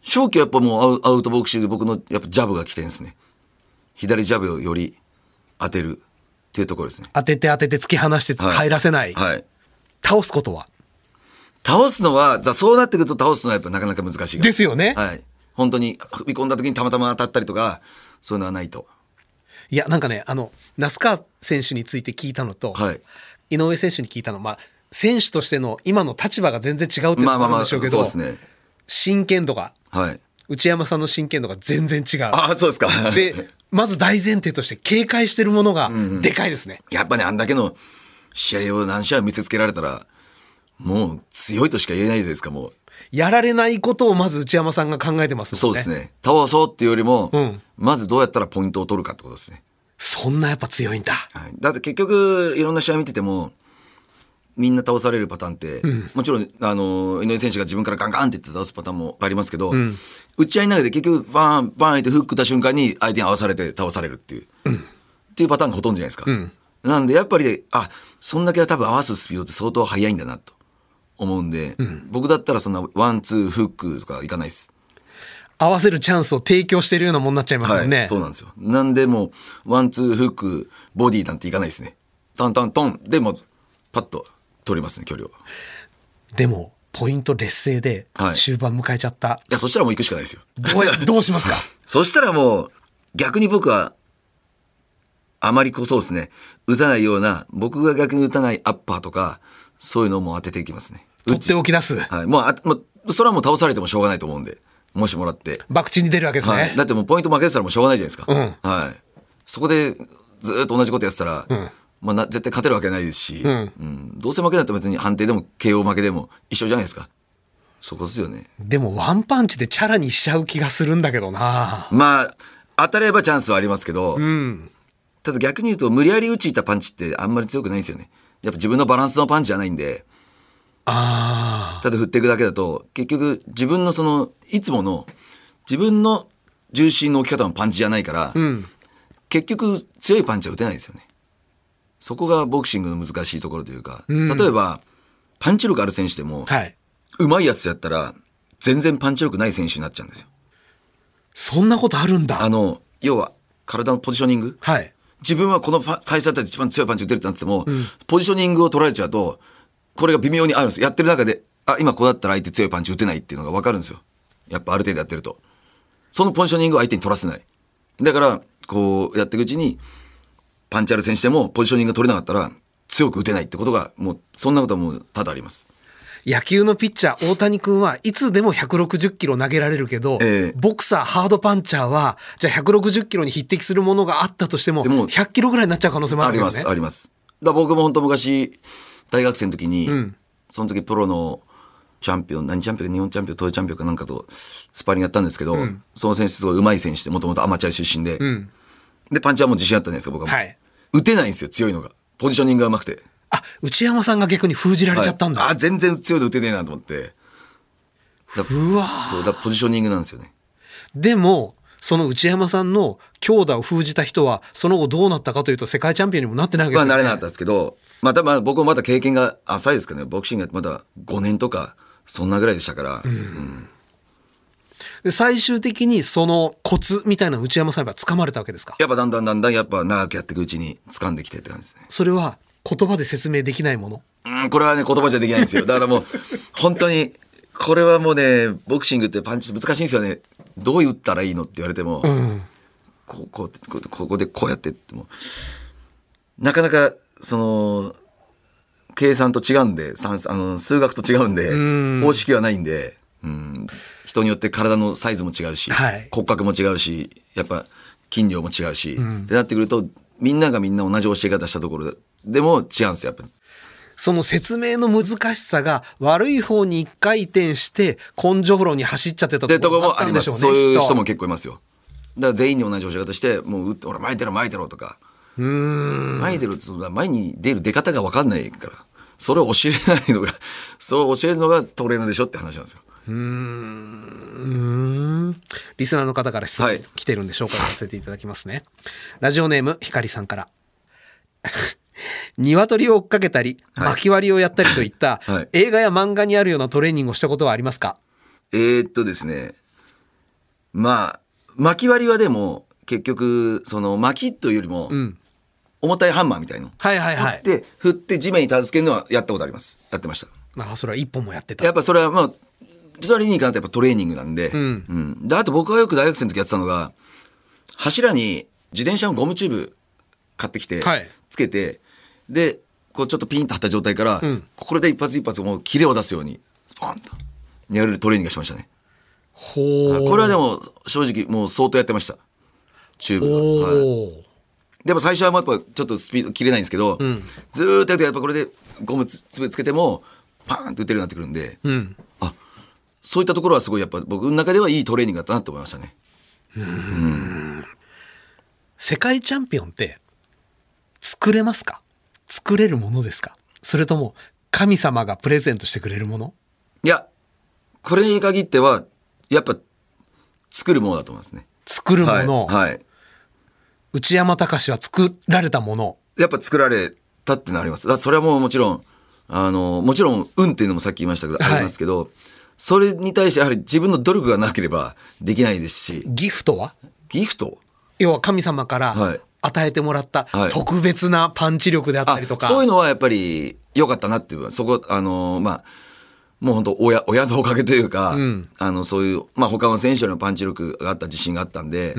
正気はやっぱもうアウアウトボクシングで僕のやっぱジャブが来てるんですね左ジャブをより当てるっていうところですね。当てて当てて突き放してはい。入らせない。はい。倒すことは？倒すのはだそうなってくると倒すのはやっぱなかなか難しいですよね。はい。本当に踏み込んだ時にたまたま当たったりとかそういうのはないと。いや、なんかね、あの、那須川選手について聞いたのと、はい。井上選手に聞いたの、まあ、選手としての今の立場が全然違うっていうのもあるんでしょうけど、まあまあまあそうですね。真剣度が、はい。内山さんの真剣度が全然違う。ああそうですか。で、*laughs* まず大前提として警戒してるものがでかいですね。やっぱねあんだけの試合を何試合見せつけられたらもう強いとしか言えないじゃないですかもうやられないことをまず内山さんが考えてますもんね。そうですね倒そうっていうよりも、んまずどうやったらポイントを取るかってことですねそんなやっぱ強いんだ。はい、だって結局いろんな試合見ててもみんな倒されるパターンって、もちろんあの井上選手が自分からガンガンって言って倒すパターンもありますけど、打ち合いの中で結局バーンバーンってフックった瞬間に相手に合わされて倒されるっていう、っていうパターンがほとんどじゃないですか。なんでやっぱりあそんだけは多分合わすスピードって相当速いんだなと思うんで、僕だったらそんなワンツーフックとかいかないです。合わせるチャンスを提供してるようなもんになっちゃいますもんね。はい、そうなんですよ。なんでもう、ワン、ツー、フック、ボディなんていかないですね。トントントンでもう、パッと取りますね、距離を。いでも、ポイント劣勢ではい終盤迎えちゃった。や、そしたらもう行くしかないですよ。どうやどうしますか？*laughs* そしたらもう、逆に僕は、あまりこうそうですね、打たないような、僕が逆に打たないアッパーとか、そういうのをもう当てていきますね。取っておき出す。はい。もうあ、もう、それはもう倒されてもしょうがないと思うんで、もしもらって。博打に出るわけですね。はい、だってもうポイント負けてたらもうしょうがないじゃないですか、うんはい、そこでずっと同じことやってたら、まあ、な絶対勝てるわけないですし、うんどうせ負けだったら別に判定でも KO 負けでも一緒じゃないですかそこですよねでもワンパンチでチャラにしちゃう気がするんだけどな。まあ当たればチャンスはありますけど、うん。ただ逆に言うと無理やり打ちいったパンチってあんまり強くないんですよねやっぱ自分のバランスのパンチじゃないんでああ。ただ振っていくだけだと結局自分のそのいつもの自分の重心の置き方のパンチじゃないから、うん。結局強いパンチは打てないですよねそこがボクシングの難しいところというか、うん。例えばパンチ力ある選手でも、はい。うまいやつやったら全然パンチ力ない選手になっちゃうんですよ。そんなことあるんだ。あの要は体のポジショニング？はい。自分はこのパ体勢だったら一番強いパンチ打てるってなってても、ポジショニングを取られちゃうとこれが微妙にあるんです。やってる中であ今こうだったら相手強いパンチ打てないっていうのが分かるんですよ。やっぱある程度やってると。そのポジショニングを相手に取らせない。だからこうやっていくうちにパンチある選手でもポジショニングが取れなかったら強く打てないってことがもうそんなことはもう多々あります。野球のピッチャー大谷君はいつでも160キロ投げられるけど、ええ。ボクサーハードパンチャーはじゃあ160キロに匹敵するものがあったとしてもでも100キロぐらいになっちゃう可能性もあるんですね。すあります。だ僕も本当昔大学生の時に、ん。その時プロのチャンピオン何チャンピオン日本チャンピオン東洋チャンピオンかなんかとスパーリングやったんですけど、その選手すごい上手い選手でもともとアマチュア出身で、ん。でパンチはもう自信あったじゃないですか僕はもう、はい打てないんですよ強いのが。ポジショニングが上手くて。あ内山さんが逆に封じられちゃったんだ。はいあ全然強いの打てねえなと思って。だうわそうだポジショニングなんですよね。でもその内山さんの強打を封じた人はその後どうなったかというと世界チャンピオンにもなってないわけですよ、ね。まあなれなかったですけどまたまあ僕もまだ経験が浅いですけどね。ボクシングがまだ5年とかそんなぐらいでしたから、で最終的にそのコツみたいなの内山さんは掴まれたわけですか？やっぱだんだんだんだんやっぱ長くやっていくうちに掴んできてって感じですね。それは言葉で説明できないもの？うん、これはね、言葉じゃできないんですよ。だからもう、*laughs* 本当に、これはもうね、ボクシングってパンチ難しいんですよね。どう打ったらいいのって言われても、こう、こうってこうここでこうやってっても、なかなか、その、計算と違うんで、算あの数学と違うんで、方式はないんで、うん、人によって体のサイズも違うし、はい骨格も違うし、やっぱ筋量も違うし、ってなってくると、みんながみんな同じ教え方したところででも違うんですよ、やっぱり。その説明の難しさが悪い方に一回転して根性論に走っちゃってたところもあります。ったんでしょうね。そういう人も結構いますよ。だから全員に同じ教え方して、もう打って、ほら、前出ろ、前出ろとか。前出ろって、その前に出る出方が分かんないから。それを教えないのが、*laughs* それを教えるのがトレーナーでしょって話なんですよ。リスナーの方から質問はい来てるんで紹介させていただきますね。ラジオネームひかりさんから。*laughs* 鶏を追っかけたり、はい巻き割りをやったりといった、*laughs* はい映画や漫画にあるようなトレーニングをしたことはありますか？えー、っとですね。まあ、巻き割りはでも、結局、その巻きというよりも、ん重たいハンマーみたいの。はいはいはい。で、振って地面にたつけるのはやったことあります。やってました。まあそれは一本もやってた。やっぱそれはまあ、実は理にかなってやっぱトレーニングなんで、うんで、あと僕がよく大学生の時やってたのが、柱に自転車のゴムチューブ買ってきて、はいつけて、で、こうちょっとピンと張った状態から、んこれで一発一発もうキレを出すように、スポンと、やるトレーニングをしましたね。ほう。これはでも正直もう相当やってました。チューブは。はいでも最初はやっぱちょっとスピード切れないんですけど、ずーっとやってやっぱこれでゴムつつつけてもパーンと打てるようになってくるんで、うん。あそういったところはすごいやっぱ僕の中ではいいトレーニングだったなと思いましたね。世界チャンピオンって作れますか？作れるものですか？それとも神様がプレゼントしてくれるもの？いやこれに限ってはやっぱ作るものだと思いますね。作るもの、はい、はい、内山隆は作られたもの。やっぱ作られたっていうのはあります。だそれはもうもちろんあのもちろん運っていうのもさっき言いましたけど、はい。ありますけどそれに対してやはり自分の努力がなければできないですし。ギフトは？ギフト？要は神様からはい。与えてもらったはい。特別なパンチ力であったありとか、そういうのはやっぱり良かったなっていう。そこあのまあもう本当親親のおかげというか、ん。あのそういう、まあ、他の選手よりのパンチ力があった自信があったんで、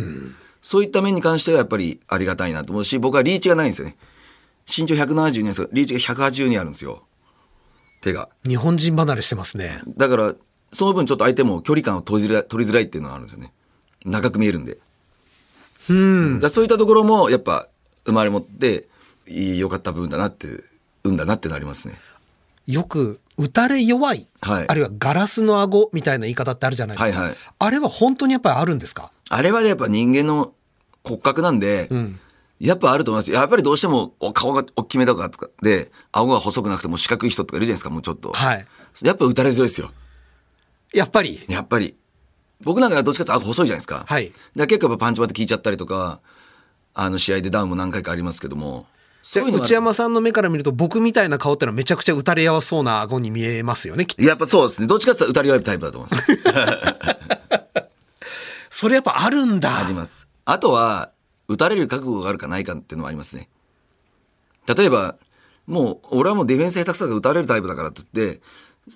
そういった面に関してはやっぱりありがたいなと思うし僕はリーチがないんですよね。身長172ですけどリーチが182あるんですよ。手が。日本人離れしてますね。だからその分ちょっと相手も距離感を取りづらい取りづらいっていうのがあるんですよね。長く見えるんで。うん。だそういったところもやっぱ生まれ持って良かった部分だなって運だなってなりますね。よく打たれ弱い、はい。あるいはガラスの顎みたいな言い方ってあるじゃないですか、はいはい。あれは本当にやっぱりあるんですか？あれはやっぱ人間の骨格なんで、んやっぱあると思います。やっぱりどうしてもお顔が大きめとかで、顎が細くなくても四角い人とかいるじゃないですか、もうちょっと。はいやっぱ打たれ強いですよ。やっぱり？やっぱり。僕なんかはどっちかっていうと顎細いじゃないですか。はいだ結構やっぱパンチバって効いちゃったりとか、あの試合でダウンも何回かありますけども。そういう内山さんの目から見ると僕みたいな顔ってのはめちゃくちゃ打たれやすそうな顎に見えますよねきっとやっぱそうですね。どっちかっていうと打たれ弱いタイプだと思います。*laughs* それやっぱあるんだあります。あとは、打たれる覚悟があるかないかっていうのはありますね。例えば、もう、俺はもうディフェンス下手くそだから打たれるタイプだからって言って、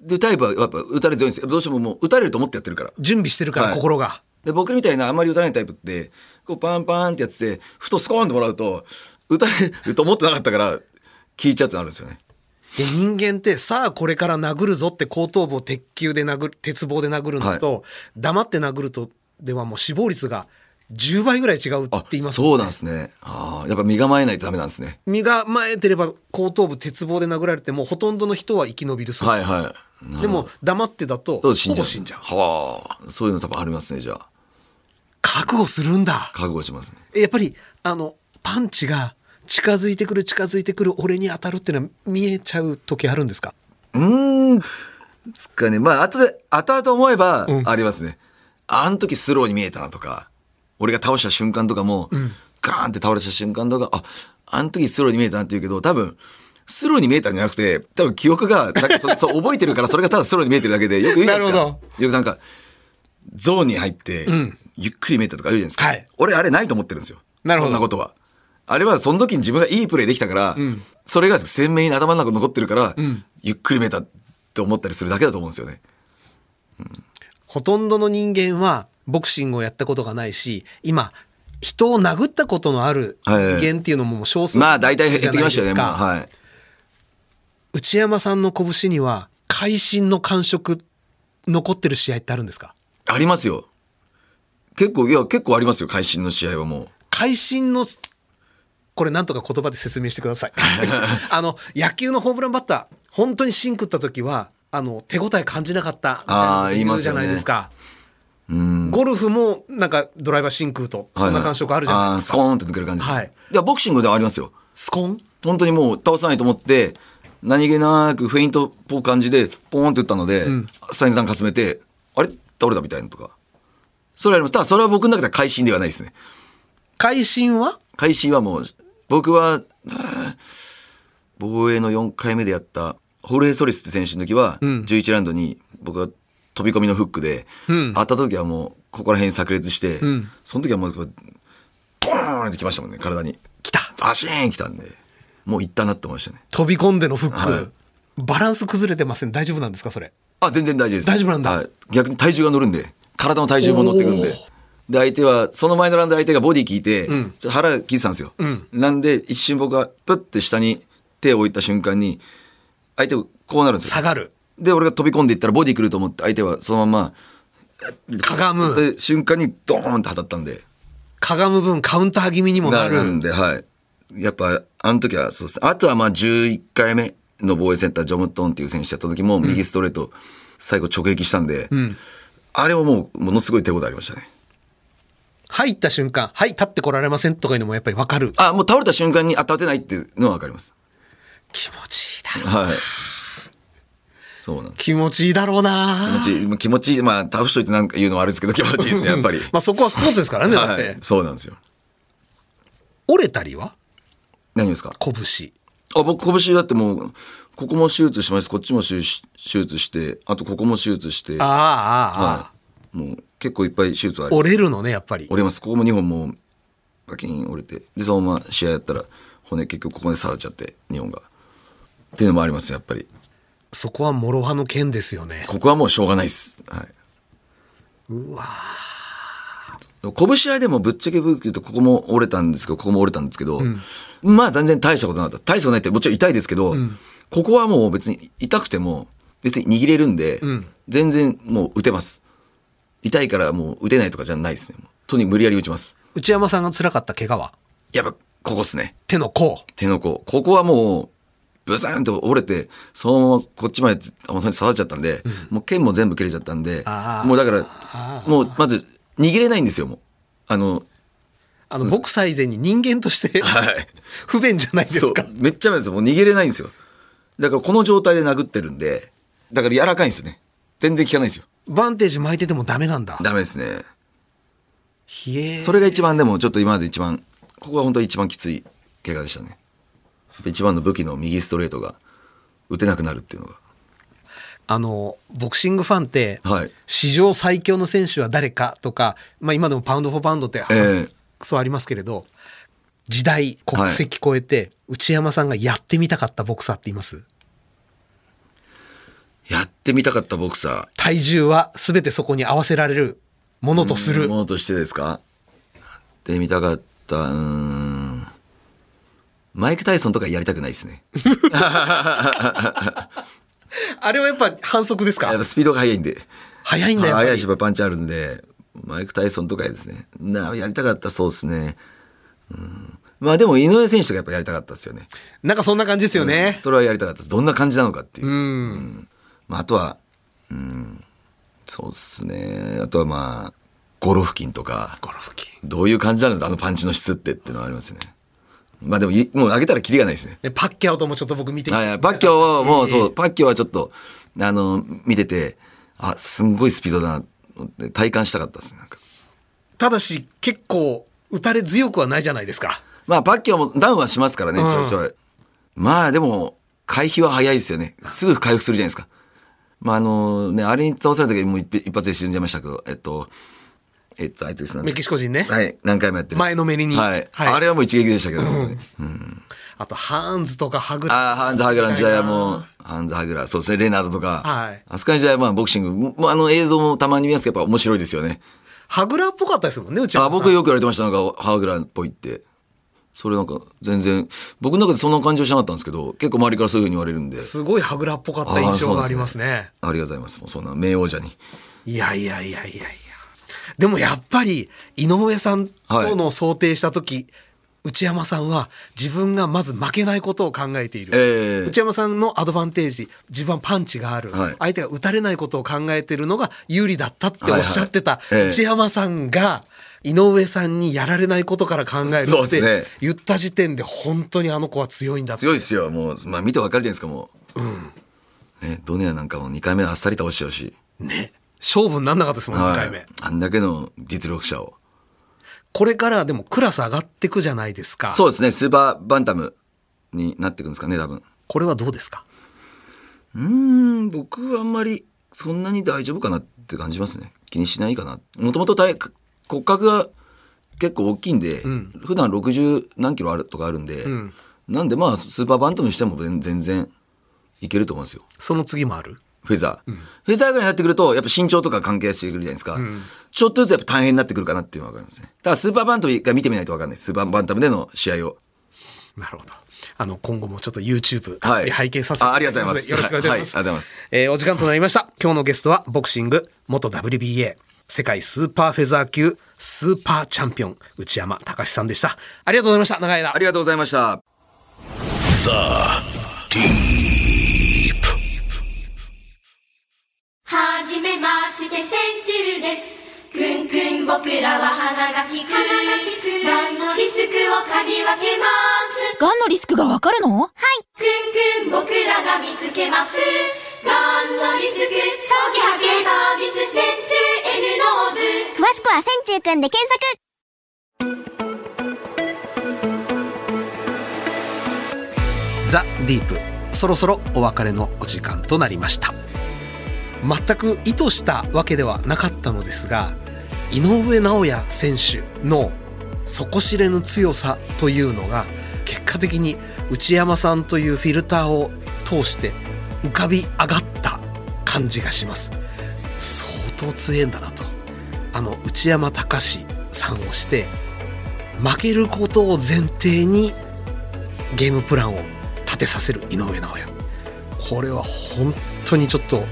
で、タイプはやっぱ打たれ強いんですよ。どうしてももう打たれると思ってやってるから。準備してるからはい心が、で、僕みたいなあんまり打たれないタイプって、こうパンパンってやってて、ふとスコーンともらうと、打たれると思ってなかったから、聞いちゃうってなるんですよね。で人間ってさあこれから殴るぞって後頭部を鉄球で殴る鉄棒で殴るのと、黙って殴るとではもう死亡率が10倍ぐらい違うってあ言いますもんそうなんですね。ああやっぱ身構えないとダメなんですね。身構えてれば後頭部鉄棒で殴られてもほとんどの人は生き延びるそうはいはい。でも黙ってだとほそう死んじゃう。ぼ死んじゃう。はあ。そういうの多分ありますねじゃあ。覚悟するんだ覚悟しますね。えやっぱりあのパンチが近づいてくる近づいてくる俺に当たるっていうのは見えちゃう時あるんですか？うーん。つかねまあ後で後々思えばうん。ありますね、あの時スローに見えたなとか俺が倒した瞬間とかも、ガーンって倒れた瞬間とかああの時スローに見えたなって言うけど多分スローに見えたんじゃなくて多分記憶がなんかそそう覚えてるからそれがただスローに見えてるだけでよく言うじゃないですか。*laughs* よくなんかゾーンに入って、ん。ゆっくり見えたとか言うじゃないですか、はい。俺あれないと思ってるんですよ。なるほど。そんなことは。あれはその時に自分がいいプレーできたから、それが鮮明に頭の中に残ってるから、ゆっくり見えたって思ったりするだけだと思うんですよねほとんどの人間はボクシングをやったことがないし今人を殴ったことのある人はい。間っていうのも少数まあ大体減ってきましたよねじゃないですか。もう。はい。内山さんの拳には会心の感触残ってる試合ってあるんですか？ありますよ。結構いや結構ありますよ会心の試合はもう。会心のこれなんとか言葉で説明してください。*laughs* あの野球のホームランバッター本当に芯食った時はあの手応え感じなかったみたいなあー言いますよねじゃないですか。うん。ゴルフもなんかドライバー芯食うとそんな感触あるじゃないですか、あースコーンって抜ける感じ。はい。いやボクシングではありますよ。スコン？本当にもう倒さないと思って何気なくフェイントっぽい感じでポーンって打ったので、最段かすめてあれ？倒れたみたいなとか。それあります。ただそれは僕の中では会心ではないですね。会心は？会心はもう僕は防衛の4回目でやったホルヘ・ソリスって選手の時は、11ラウンドに僕が飛び込みのフックで、ん。当たった時はもうここら辺炸裂して、ん。その時はもうボーンってきましたもんね体に。来たバシーンきたんで。もういったなって思いましたね。飛び込んでのフック、はい。バランス崩れてません。大丈夫なんですかそれ？あ全然大丈夫です。大丈夫なんだ。はい、逆に体重が乗るんで体の体重も乗ってくるんで。で相手はその前のラウンド相手がボディ効いて、ん。ちょっと腹効いてたんですよ、ん。なんで一瞬僕がプッて下に手を置いた瞬間に相手こうなるんですよ。下がる。で俺が飛び込んでいったらボディ来ると思って相手はそのままかがむ。で瞬間にドーンって当たったんで。かがむ分カウンター気味にもなる。んではい。やっぱあの時はそうです。あとはまあ11回目の防衛センタージョムトンっていう選手やった時も右ストレート最後直撃したんで、あれはもうものすごい手応えありましたね。入った瞬間はい立ってこられませんとかいうのもやっぱり分かる。あもう倒れた瞬間に当たってないっていうのは分かります気持ちいいだろうはい。そうなん気持ちいいだろうな。気持ちいい。気持ちいい。まあ倒しといてなんか言うのはあれですけど *laughs* 気持ちいいですねやっぱり。まあそこはスポーツですからねだって、はいそうなんですよ。折れたりは？何ですか？拳。あ僕拳だってもうここも手術します。こっちも手術手術してあとここも手術して。ああああ、ああはい、もう結構いっぱい手術はあり折れるのねやっぱり。折れます。ここも2本もうバキン折れて。でそのまま試合やったら骨結局ここで触っちゃって2本がっていうのもありますやっぱり。そこは諸刃の剣ですよね。ここはもうしょうがないです。はい。うわ拳合でもぶっちゃけ僕言うとここも折れたんですけどここも折れたんですけど、まあ全然大したことなかった。大したことないってもちろん痛いですけど、ここはもう別に痛くても別に握れるんで、全然もう打てます。痛いからもう打てないとかじゃないですね。とに無理やり打ちます。内山さんが辛かった怪我は？やっぱここっすね。手の甲。手の甲。ここはもうブサーンと折れてそのままこっちまで本当に刺さっちゃったんで、もう剣も全部切れちゃったんでもうだからもうまず握れないんですよもう。あのあのボクサー以前に人間として *laughs* はい。不便じゃないですか。めっちゃなんですよ。もう逃げれないんですよ。だからこの状態で殴ってるんでだから柔らかいんですよね。全然効かないんですよ。バンテージ巻いててもダメなんだ。ダメですね。それが一番でもちょっと今まで一番ここが本当に一番きつい怪我でしたね一番の武器の右ストレートが打てなくなるっていうのが。あのボクシングファンって、はい。史上最強の選手は誰かとか、まあ、今でもパウンド・フォー・パウンドってええ。クソありますけれど、時代国籍超えて、内山さんがやってみたかったボクサーって言います？やってみたかったボクサー。体重は全てそこに合わせられるものとする。ものとしてですか？やってみたかった。うーんマイク・タイソンとかやりたくないですね。あれはやっぱ反則ですか？やっぱスピードが速いんで。早いんだよ。速いし、パンチあるんで、マイク・タイソンとかですね。なやりたかったそうですね。うん、まあでも井上選手とかやっぱやりたかったですよね。なんかそんな感じですよね。それはやりたかったです。どんな感じなのかっていう。うん。まあ、あとは、うん、そうですね。あとはまあ、ゴロフキンとか、ゴルフ機。どういう感じなの？あのパンチの質ってっていうのはありますね。まあでもい、もう上げたらキリがないですね。でパッキャオともちょっと僕見てはい？はい、パッキョはもうそう、パッキョはちょっと、あの、見てて、あ、すんごいスピードだなって、体感したかったですね。なんかただし結構打たれ強くはないじゃないですか。まあ、パッキョもダウンはしますからね、ちょいちょい。まあでも、回避は早いですよね。すぐ回復するじゃないですか。まああのね、あれに倒された時にもう一一発で死んじゃいましたけど、えっと、えっと、あいつですね。メキシコ人ね。はい、何回もやってる。前のめりにはい。はいあれはもう一撃でしたけど、本当に。あとハーンズとかハグラ。ああ、ハンズ・ハグラーの時代はもう、ハンズ・ハグラー、そうですね、レナードとか。はいあそこの時代はまあボクシング、あの映像もたまに見ますけど、やっぱ面白いですよね。ハグラーっぽかったですもんね、うちは。あ僕よく言われてました、なんか、ハグラーっぽいって。それなんか、全然、僕の中でそんな感じはしなかったんですけど、結構周りからそういうふうに言われるんで。すごいハグラーっぽかった印象がありますね。ありがとうございます。もうそんな名王者に。いやいやいやいやいや。でもやっぱり井上さんとの想定した時、内山さんは自分がまず負けないことを考えている、ええ。内山さんのアドバンテージ自分はパンチがある、はい。相手が打たれないことを考えているのが有利だったっておっしゃってた内山さんが井上さんにやられないことから考えるって言った時点で本当にあの子は強いんだって。強いですよ。もう、まあ見てわかるじゃないですか、もう。ね、ドネアなんかも2回目あっさり倒しちゃうし。ね勝負になんなかったですもん、2回目。あんだけの実力者を。これからでもクラス上がってくじゃないですか。そうですね、スーパーバンタムになっていくんですかね、多分。これはどうですか？うーん、僕はあんまりそんなに大丈夫かなって感じますね。気にしないかな。もともと体骨格が結構大きいんで、普段60何キロあるとかあるんで、なんでまあスーパーバンタムにしても全全然いけると思うんですよ。その次もある？フェザー。フェザーぐらいになってくると、やっぱ身長とか関係してくるじゃないですか。ちょっとずつやっぱ大変になってくるかなっていうのは分かりますね。だからスーパーバンタムが見てみないと分かんない。スーパーバンタムでの試合を。なるほど。あの、今後もちょっと YouTube はい拝見させてあありがとうございますよろしくお願いします。はいありがとうございますえーお時間となりました。今日のゲストは、ボクシング、元 WBA、世界スーパーフェザー級、スーパーチャンピオン、内山隆さんでした。ありがとうございました。長い間あ。りがとうございました。はじめまして千中です。くんくん僕らは鼻が利く。がんのリスクを嗅ぎ分けます？がんのリスクがわかるの？はい。くんくん僕らが見つけます。がんのリスク？早期発見サービス千中 N ノーズ詳しくは線虫くんで検索。 The Deep。そろそろお別れのお時間となりました全く意図したわけではなかったのですが井上尚弥選手の底知れぬ強さというのが結果的に内山さんというフィルターを通して浮かび上がった感じがします。相当強えんだなと。あの内山隆さんをして負けることを前提にゲームプランを立てさせる井上尚弥。これは本当にちょっと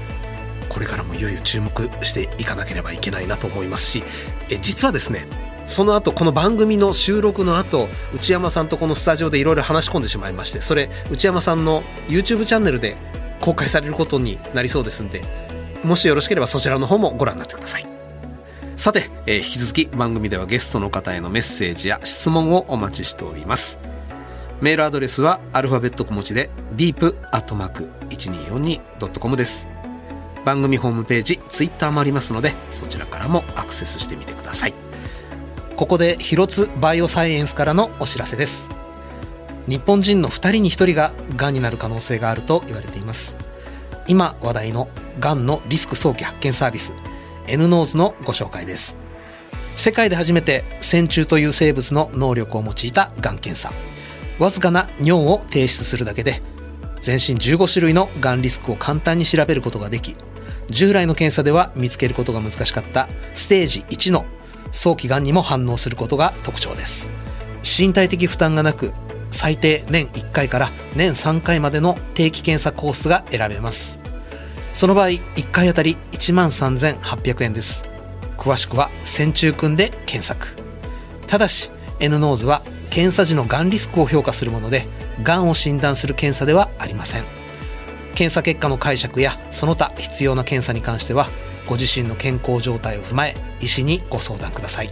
これからもいよいよ注目していかなければいけないなと思いますしえ実はですねその後この番組の収録の後内山さんとこのスタジオでいろいろ話し込んでしまいましてそれ内山さんの YouTube チャンネルで公開されることになりそうですんでもしよろしければそちらの方もご覧になってください。さて、えー引き続き番組ではゲストの方へのメッセージや質問をお待ちしております。メールアドレスはアルファベット小文字で deep.1242.com です。番組ホームページツイッターもありますのでそちらからもアクセスしてみてください。ここで広津バイオサイエンスからのお知らせです。日本人の2人に1人ががんになる可能性があると言われています。今話題のがんのリスク早期発見サービス N ノーズのご紹介です。世界で初めて線虫という生物の能力を用いたがん検査。わずかな尿を提出するだけで全身15種類のがんリスクを簡単に調べることができ従来の検査では見つけることが難しかったステージ1の早期がんにも反応することが特徴です身体的負担がなく最低年1回から年3回までの定期検査コースが選べます。その場合、1回あたり1万3800円です。詳しくは、線虫くんで検索。ただし、N ノーズは検査時のがんリスクを評価するもので、がんを診断する検査ではありません。検査結果の解釈やその他必要な検査に関しては、ご自身の健康状態を踏まえ、医師にご相談ください。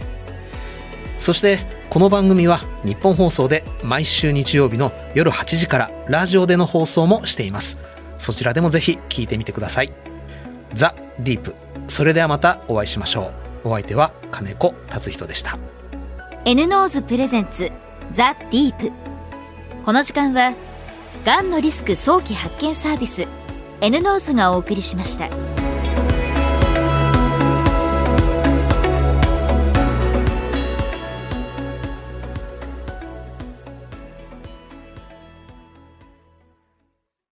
そして、この番組は日本放送で毎週日曜日の夜8時からラジオでの放送もしています。そちらでもぜひ聞いてみてください。ザ・ディープ。それではまたお会いしましょう。お相手は金子達人でした。N ノーズプレゼンツザ・ディープこの時間はがんのリスク早期発見サービス N ノーズがお送りしました。